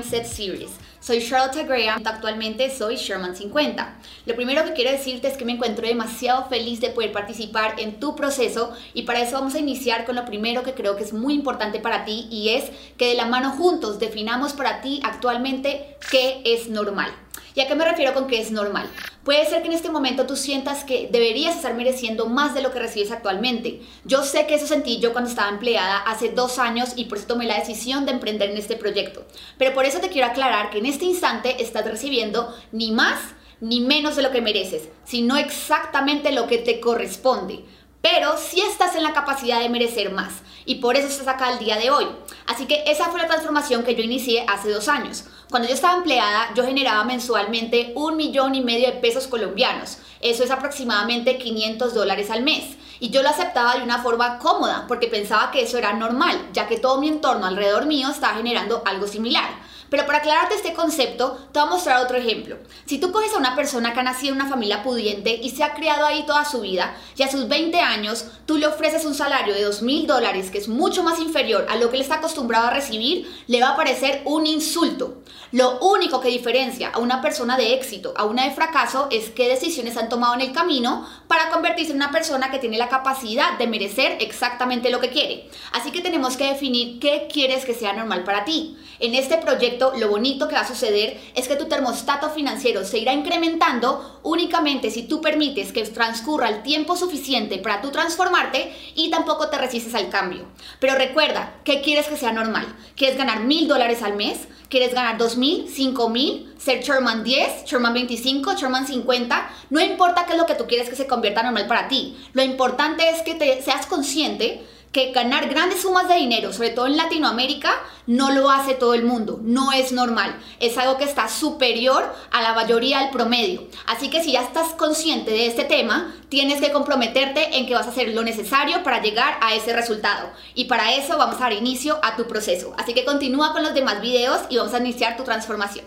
Series. Soy Charlotte Graham, actualmente soy Sherman50. Lo primero que quiero decirte es que me encuentro demasiado feliz de poder participar en tu proceso y para eso vamos a iniciar con lo primero que creo que es muy importante para ti y es que de la mano juntos definamos para ti actualmente qué es normal. ¿Y a qué me refiero con que es normal? Puede ser que en este momento tú sientas que deberías estar mereciendo más de lo que recibes actualmente. Yo sé que eso sentí yo cuando estaba empleada hace dos años y por eso tomé la decisión de emprender en este proyecto. Pero por eso te quiero aclarar que en este instante estás recibiendo ni más ni menos de lo que mereces, sino exactamente lo que te corresponde pero sí estás en la capacidad de merecer más y por eso estás acá el día de hoy. Así que esa fue la transformación que yo inicié hace dos años. Cuando yo estaba empleada, yo generaba mensualmente un millón y medio de pesos colombianos. Eso es aproximadamente 500 dólares al mes. Y yo lo aceptaba de una forma cómoda porque pensaba que eso era normal, ya que todo mi entorno alrededor mío estaba generando algo similar. Pero para aclararte este concepto, te voy a mostrar otro ejemplo. Si tú coges a una persona que ha nacido en una familia pudiente y se ha criado ahí toda su vida, y a sus 20 años tú le ofreces un salario de 2 mil dólares, que es mucho más inferior a lo que él está acostumbrado a recibir, le va a parecer un insulto. Lo único que diferencia a una persona de éxito a una de fracaso es qué decisiones han tomado en el camino para convertirse en una persona que tiene la capacidad de merecer exactamente lo que quiere. Así que tenemos que definir qué quieres que sea normal para ti. En este proyecto lo bonito que va a suceder es que tu termostato financiero se irá incrementando únicamente si tú permites que transcurra el tiempo suficiente para tú transformarte y tampoco te resistes al cambio. Pero recuerda, ¿qué quieres que sea normal? ¿Quieres ganar mil dólares al mes? ¿Quieres ganar dos mil, cinco mil, ser Sherman 10, Sherman 25, Sherman 50? No importa qué es lo que tú quieres que se convierta normal para ti. Lo importante es que te seas consciente que ganar grandes sumas de dinero, sobre todo en Latinoamérica, no lo hace todo el mundo, no es normal, es algo que está superior a la mayoría del promedio. Así que si ya estás consciente de este tema, tienes que comprometerte en que vas a hacer lo necesario para llegar a ese resultado. Y para eso vamos a dar inicio a tu proceso. Así que continúa con los demás videos y vamos a iniciar tu transformación.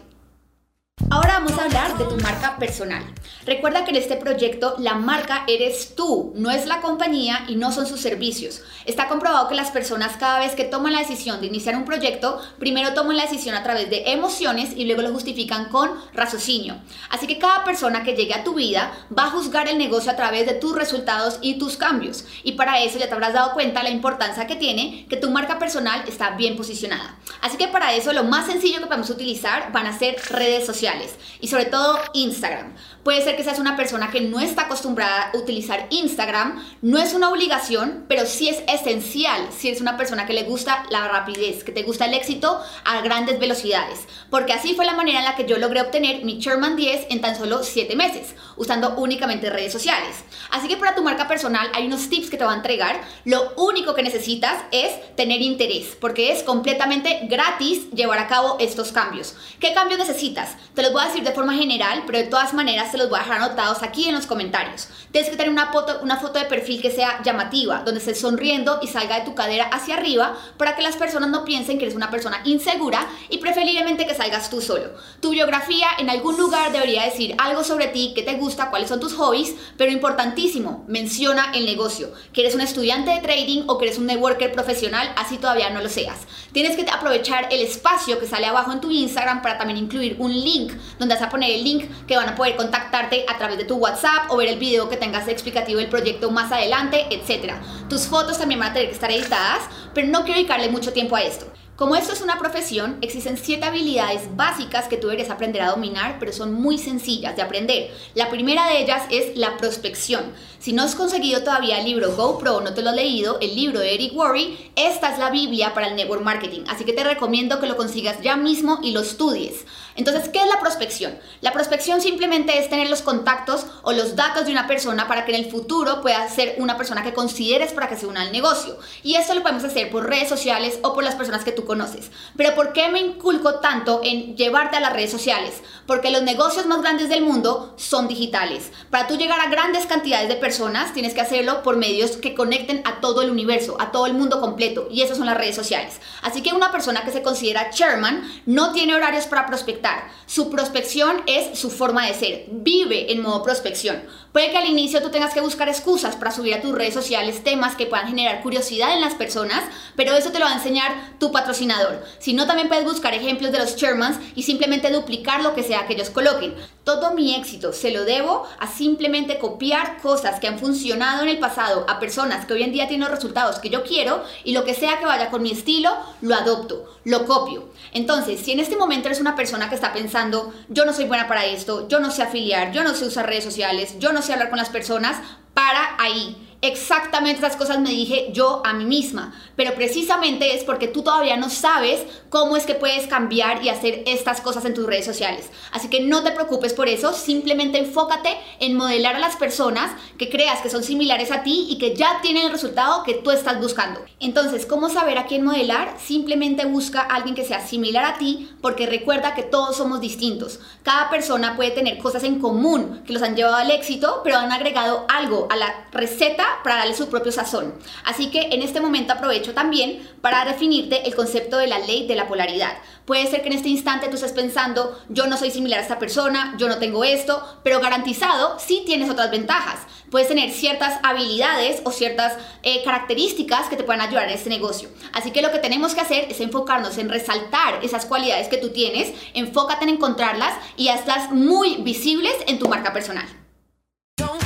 Ahora vamos a hablar de tu marca personal. Recuerda que en este proyecto la marca eres tú, no es la compañía y no son sus servicios. Está comprobado que las personas cada vez que toman la decisión de iniciar un proyecto, primero toman la decisión a través de emociones y luego lo justifican con raciocinio. Así que cada persona que llegue a tu vida va a juzgar el negocio a través de tus resultados y tus cambios. Y para eso ya te habrás dado cuenta la importancia que tiene que tu marca personal está bien posicionada. Así que para eso lo más sencillo que podemos utilizar van a ser redes sociales y sobre todo Instagram. Puede ser que seas una persona que no está acostumbrada a utilizar Instagram, no es una obligación, pero sí es esencial si eres una persona que le gusta la rapidez, que te gusta el éxito a grandes velocidades, porque así fue la manera en la que yo logré obtener mi Sherman 10 en tan solo 7 meses, usando únicamente redes sociales. Así que para tu marca personal hay unos tips que te voy a entregar. Lo único que necesitas es tener interés, porque es completamente gratis llevar a cabo estos cambios. ¿Qué cambios necesitas? Te los voy a decir de forma general, pero de todas maneras te los voy a dejar anotados aquí en los comentarios. Tienes que tener una foto, una foto de perfil que sea llamativa, donde estés sonriendo y salga de tu cadera hacia arriba para que las personas no piensen que eres una persona insegura y preferiblemente que salgas tú solo. Tu biografía en algún lugar debería decir algo sobre ti, qué te gusta, cuáles son tus hobbies, pero importantísimo, menciona el negocio, que eres un estudiante de trading o que eres un networker profesional, así todavía no lo seas. Tienes que aprovechar el espacio que sale abajo en tu Instagram para también incluir un link donde vas a poner el link que van a poder contactarte a través de tu WhatsApp o ver el video que tengas explicativo del proyecto más adelante, etc. Tus fotos también van a tener que estar editadas, pero no quiero dedicarle mucho tiempo a esto. Como esto es una profesión, existen siete habilidades básicas que tú deberías aprender a dominar, pero son muy sencillas de aprender. La primera de ellas es la prospección. Si no has conseguido todavía el libro GoPro o no te lo has leído, el libro de Eric Worre, esta es la Biblia para el network marketing. Así que te recomiendo que lo consigas ya mismo y lo estudies. Entonces, ¿qué es la prospección? La prospección simplemente es tener los contactos o los datos de una persona para que en el futuro pueda ser una persona que consideres para que se una al negocio. Y esto lo podemos hacer por redes sociales o por las personas que tú conoces. Pero ¿por qué me inculco tanto en llevarte a las redes sociales? Porque los negocios más grandes del mundo son digitales. Para tú llegar a grandes cantidades de personas, tienes que hacerlo por medios que conecten a todo el universo, a todo el mundo completo. Y esas son las redes sociales. Así que una persona que se considera chairman no tiene horarios para prospectar. Su prospección es su forma de ser. Vive en modo prospección. Puede que al inicio tú tengas que buscar excusas para subir a tus redes sociales temas que puedan generar curiosidad en las personas, pero eso te lo va a enseñar tu patrocinador. Si no, también puedes buscar ejemplos de los Shermans y simplemente duplicar lo que sea que ellos coloquen. Todo mi éxito se lo debo a simplemente copiar cosas que han funcionado en el pasado a personas que hoy en día tienen los resultados que yo quiero y lo que sea que vaya con mi estilo, lo adopto, lo copio. Entonces, si en este momento eres una persona que está pensando, yo no soy buena para esto, yo no sé afiliar, yo no sé usar redes sociales, yo no sé hablar con las personas, para ahí exactamente esas cosas me dije yo a mí misma, pero precisamente es porque tú todavía no sabes cómo es que puedes cambiar y hacer estas cosas en tus redes sociales. Así que no te preocupes por eso, simplemente enfócate en modelar a las personas que creas que son similares a ti y que ya tienen el resultado que tú estás buscando. Entonces, ¿cómo saber a quién modelar? Simplemente busca a alguien que sea similar a ti porque recuerda que todos somos distintos. Cada persona puede tener cosas en común que los han llevado al éxito, pero han agregado algo a la receta para darle su propio sazón. Así que en este momento aprovecho también para definirte el concepto de la ley de la polaridad. Puede ser que en este instante tú estés pensando, yo no soy similar a esta persona, yo no tengo esto, pero garantizado sí tienes otras ventajas. Puedes tener ciertas habilidades o ciertas eh, características que te puedan ayudar en este negocio. Así que lo que tenemos que hacer es enfocarnos en resaltar esas cualidades que tú tienes, enfócate en encontrarlas y hazlas muy visibles en tu marca personal.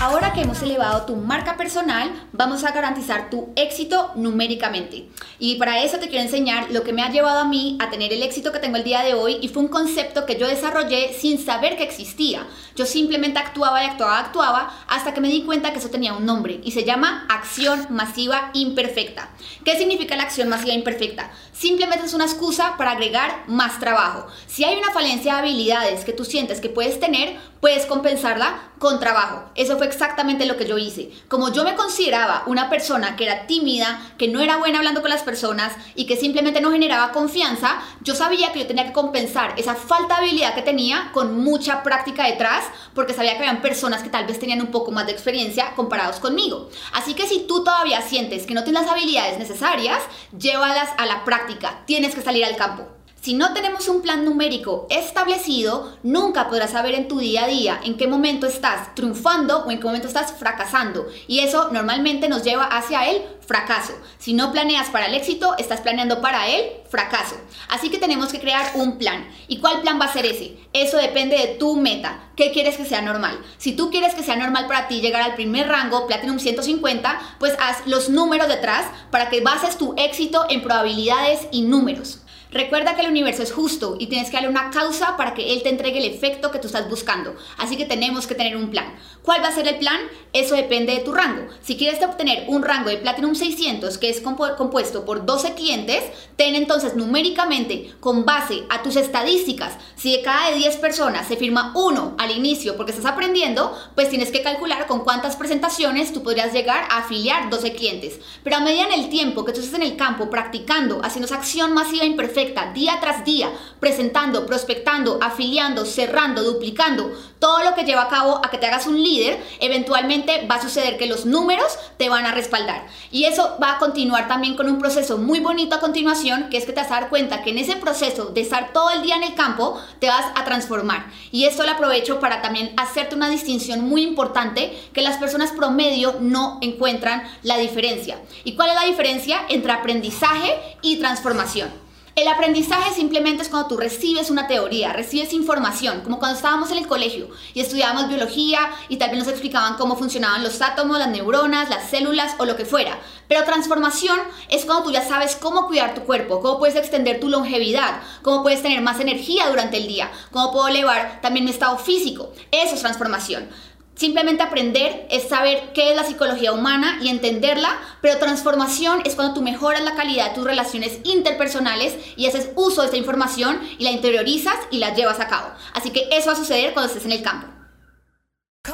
Ahora que hemos elevado tu marca personal, vamos a garantizar tu éxito numéricamente. Y para eso te quiero enseñar lo que me ha llevado a mí a tener el éxito que tengo el día de hoy y fue un concepto que yo desarrollé sin saber que existía. Yo simplemente actuaba y actuaba, actuaba hasta que me di cuenta que eso tenía un nombre y se llama acción masiva imperfecta. ¿Qué significa la acción masiva imperfecta? Simplemente es una excusa para agregar más trabajo. Si hay una falencia de habilidades que tú sientes que puedes tener, puedes compensarla con trabajo. Eso fue exactamente lo que yo hice. Como yo me consideraba una persona que era tímida, que no era buena hablando con las personas y que simplemente no generaba confianza, yo sabía que yo tenía que compensar esa falta de habilidad que tenía con mucha práctica detrás, porque sabía que habían personas que tal vez tenían un poco más de experiencia comparados conmigo. Así que si tú todavía sientes que no tienes las habilidades necesarias, llévalas a la práctica. Tienes que salir al campo. Si no tenemos un plan numérico establecido, nunca podrás saber en tu día a día en qué momento estás triunfando o en qué momento estás fracasando. Y eso normalmente nos lleva hacia el fracaso. Si no planeas para el éxito, estás planeando para el fracaso. Así que tenemos que crear un plan. ¿Y cuál plan va a ser ese? Eso depende de tu meta. ¿Qué quieres que sea normal? Si tú quieres que sea normal para ti llegar al primer rango, Platinum 150, pues haz los números detrás para que bases tu éxito en probabilidades y números. Recuerda que el universo es justo y tienes que darle una causa para que él te entregue el efecto que tú estás buscando. Así que tenemos que tener un plan. ¿Cuál va a ser el plan? Eso depende de tu rango. Si quieres obtener un rango de Platinum 600 que es compuesto por 12 clientes, ten entonces numéricamente con base a tus estadísticas, si de cada 10 personas se firma uno al inicio porque estás aprendiendo, pues tienes que calcular con cuántas presentaciones tú podrías llegar a afiliar 12 clientes. Pero a medida en el tiempo que tú estés en el campo practicando, haciendo esa acción masiva imperfecta, día tras día, presentando, prospectando, afiliando, cerrando, duplicando, todo lo que lleva a cabo a que te hagas un líder, eventualmente va a suceder que los números te van a respaldar. Y eso va a continuar también con un proceso muy bonito a continuación, que es que te vas a dar cuenta que en ese proceso de estar todo el día en el campo, te vas a transformar. Y esto lo aprovecho para también hacerte una distinción muy importante que las personas promedio no encuentran la diferencia. ¿Y cuál es la diferencia entre aprendizaje y transformación? El aprendizaje simplemente es cuando tú recibes una teoría, recibes información, como cuando estábamos en el colegio y estudiábamos biología y tal vez nos explicaban cómo funcionaban los átomos, las neuronas, las células o lo que fuera. Pero transformación es cuando tú ya sabes cómo cuidar tu cuerpo, cómo puedes extender tu longevidad, cómo puedes tener más energía durante el día, cómo puedo elevar también mi estado físico. Eso es transformación. Simplemente aprender es saber qué es la psicología humana y entenderla, pero transformación es cuando tú mejoras la calidad de tus relaciones interpersonales y haces uso de esta información y la interiorizas y la llevas a cabo. Así que eso va a suceder cuando estés en el campo.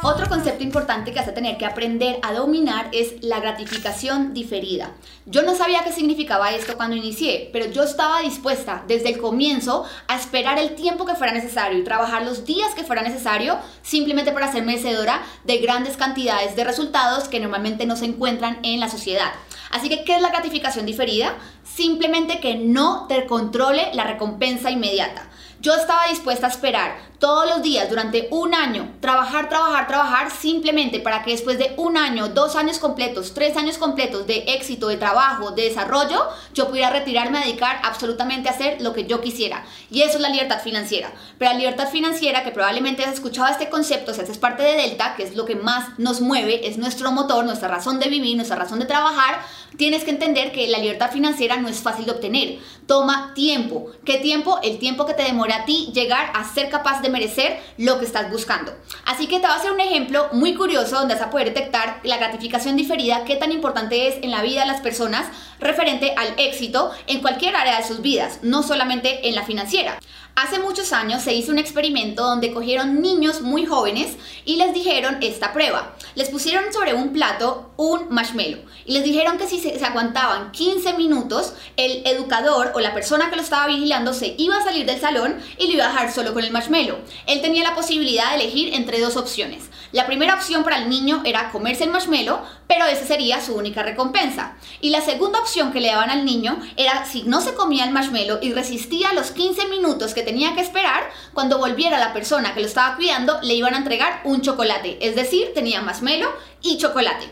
Otro concepto importante que vas a tener que aprender a dominar es la gratificación diferida. Yo no sabía qué significaba esto cuando inicié, pero yo estaba dispuesta desde el comienzo a esperar el tiempo que fuera necesario y trabajar los días que fuera necesario simplemente para ser merecedora de grandes cantidades de resultados que normalmente no se encuentran en la sociedad. Así que, ¿qué es la gratificación diferida? Simplemente que no te controle la recompensa inmediata. Yo estaba dispuesta a esperar todos los días durante un año, trabajar, trabajar, trabajar, simplemente para que después de un año, dos años completos, tres años completos de éxito, de trabajo, de desarrollo, yo pudiera retirarme a dedicar absolutamente a hacer lo que yo quisiera. Y eso es la libertad financiera. Pero la libertad financiera, que probablemente has escuchado este concepto, si haces parte de Delta, que es lo que más nos mueve, es nuestro motor, nuestra razón de vivir, nuestra razón de trabajar, tienes que entender que la libertad financiera no es fácil de obtener. Toma tiempo. ¿Qué tiempo? El tiempo que te demora a ti llegar a ser capaz de merecer lo que estás buscando. Así que te voy a hacer un ejemplo muy curioso donde vas a poder detectar la gratificación diferida, qué tan importante es en la vida de las personas referente al éxito en cualquier área de sus vidas, no solamente en la financiera. Hace muchos años se hizo un experimento donde cogieron niños muy jóvenes y les dijeron esta prueba. Les pusieron sobre un plato un marshmallow y les dijeron que si se, aguantaban 15 minutos, el educador o la persona que lo estaba vigilando se iba a salir del salón y lo iba a dejar solo con el marshmallow. Él tenía la posibilidad de elegir entre dos opciones. La primera opción para el niño era comerse el marshmallow, pero esa sería su única recompensa. Y la segunda opción que le daban al niño era si no se comía el marshmallow y resistía los 15 minutos que tenía que esperar, cuando volviera la persona que lo estaba cuidando, le iban a entregar un chocolate. Es decir, tenía marshmallow y chocolate.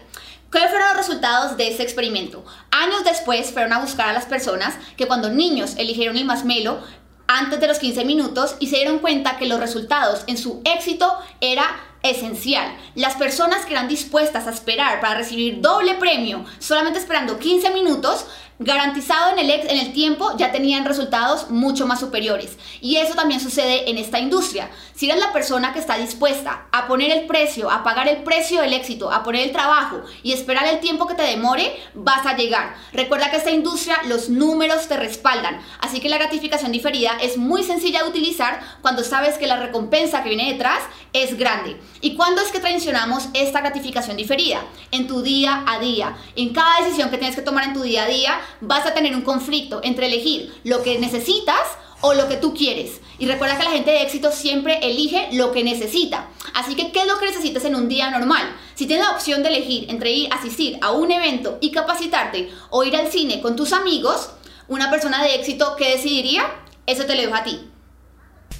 ¿Cuáles fueron los resultados de ese experimento? Años después fueron a buscar a las personas que cuando niños eligieron el marshmallow antes de los 15 minutos y se dieron cuenta que los resultados en su éxito era esencial. Las personas que eran dispuestas a esperar para recibir doble premio, solamente esperando 15 minutos, garantizado en el, en el tiempo ya tenían resultados mucho más superiores. Y eso también sucede en esta industria. Si eres la persona que está dispuesta a poner el precio, a pagar el precio del éxito, a poner el trabajo y esperar el tiempo que te demore, vas a llegar. Recuerda que esta industria los números te respaldan, así que la gratificación diferida es muy sencilla de utilizar cuando sabes que la recompensa que viene detrás es grande. ¿Y cuándo es que traicionamos esta gratificación diferida? En tu día a día. En cada decisión que tienes que tomar en tu día a día, vas a tener un conflicto entre elegir lo que necesitas o lo que tú quieres. Y recuerda que la gente de éxito siempre elige lo que necesita. Así que, ¿qué es lo que necesitas en un día normal? Si tienes la opción de elegir entre ir a asistir a un evento y capacitarte o ir al cine con tus amigos, una persona de éxito, ¿qué decidiría? Eso te lo dejo a ti.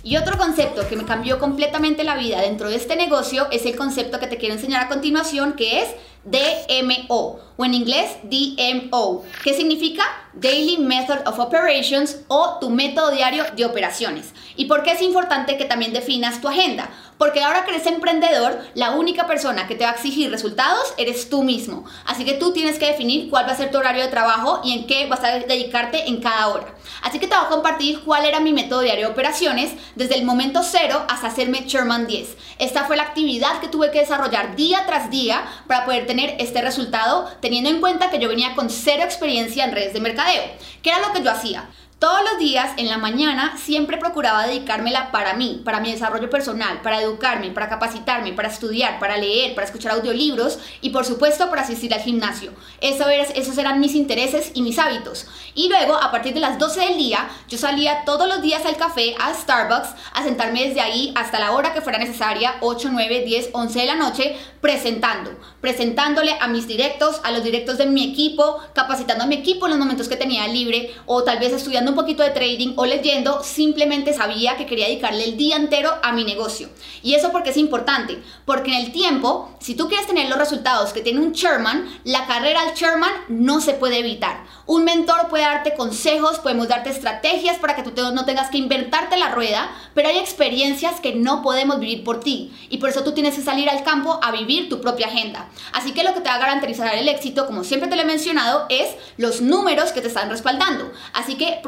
Y otro concepto que me cambió completamente la vida dentro de este negocio es el concepto que te quiero enseñar a continuación, que es DMO o en inglés DMO, que significa Daily Method of Operations o tu método diario de operaciones. ¿Y por qué es importante que también definas tu agenda? Porque ahora que eres emprendedor, la única persona que te va a exigir resultados eres tú mismo. Así que tú tienes que definir cuál va a ser tu horario de trabajo y en qué vas a dedicarte en cada hora. Así que te voy a compartir cuál era mi método diario de operaciones desde el momento cero hasta hacerme Chairman 10. Esta fue la actividad que tuve que desarrollar día tras día para poder tener este resultado, teniendo en cuenta que yo venía con cero experiencia en redes de mercadeo. ¿Qué era lo que yo hacía? Todos los días en la mañana siempre procuraba dedicármela para mí, para mi desarrollo personal, para educarme, para capacitarme, para estudiar, para leer, para escuchar audiolibros y por supuesto para asistir al gimnasio. Eso esos eran mis intereses y mis hábitos. Y luego a partir de las 12 del día yo salía todos los días al café, a Starbucks, a sentarme desde ahí hasta la hora que fuera necesaria, 8, 9, 10, 11 de la noche, presentando, presentándole a mis directos, a los directos de mi equipo, capacitando a mi equipo en los momentos que tenía libre o tal vez estudiando un poquito de trading o leyendo, simplemente sabía que quería dedicarle el día entero a mi negocio. Y eso porque es importante, porque en el tiempo, si tú quieres tener los resultados que tiene un chairman, la carrera al chairman no se puede evitar. Un mentor puede darte consejos, podemos darte estrategias para que tú no tengas que inventarte la rueda, pero hay experiencias que no podemos vivir por ti y por eso tú tienes que salir al campo a vivir tu propia agenda. Así que lo que te va a garantizar el éxito, como siempre te lo he mencionado, es los números que te están respaldando. Así que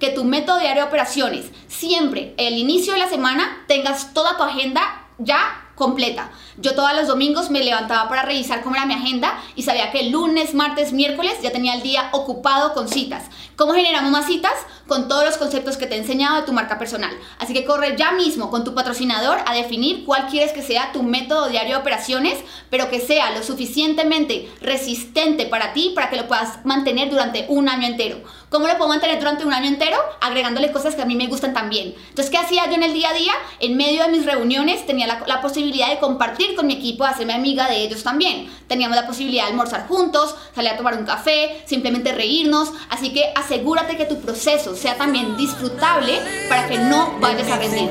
que tu método diario de operaciones siempre, el inicio de la semana, tengas toda tu agenda ya completa. Yo todos los domingos me levantaba para revisar cómo era mi agenda y sabía que lunes, martes, miércoles ya tenía el día ocupado con citas. ¿Cómo generamos más citas? Con todos los conceptos que te he enseñado de tu marca personal. Así que corre ya mismo con tu patrocinador a definir cuál quieres que sea tu método diario de operaciones, pero que sea lo suficientemente resistente para ti para que lo puedas mantener durante un año entero. ¿Cómo lo puedo mantener durante un año entero? Agregándole cosas que a mí me gustan también. Entonces, ¿qué hacía yo en el día a día? En medio de mis reuniones tenía la, posibilidad de compartir con mi equipo, hacerme amiga de ellos también. Teníamos la posibilidad de almorzar juntos, salir a tomar un café, simplemente reírnos. Así que asegúrate que tu proceso sea también disfrutable para que no vayas a rendir.